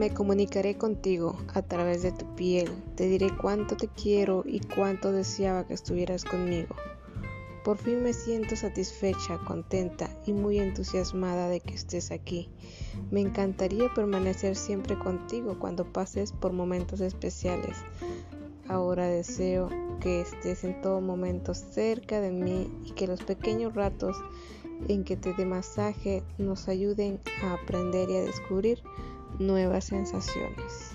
Me comunicaré contigo a través de tu piel, te diré cuánto te quiero y cuánto deseaba que estuvieras conmigo. Por fin me siento satisfecha, contenta y muy entusiasmada de que estés aquí. Me encantaría permanecer siempre contigo cuando pases por momentos especiales. Ahora deseo que estés en todo momento cerca de mí y que los pequeños ratos en que te dé masaje nos ayuden a aprender y a descubrir nuevas sensaciones.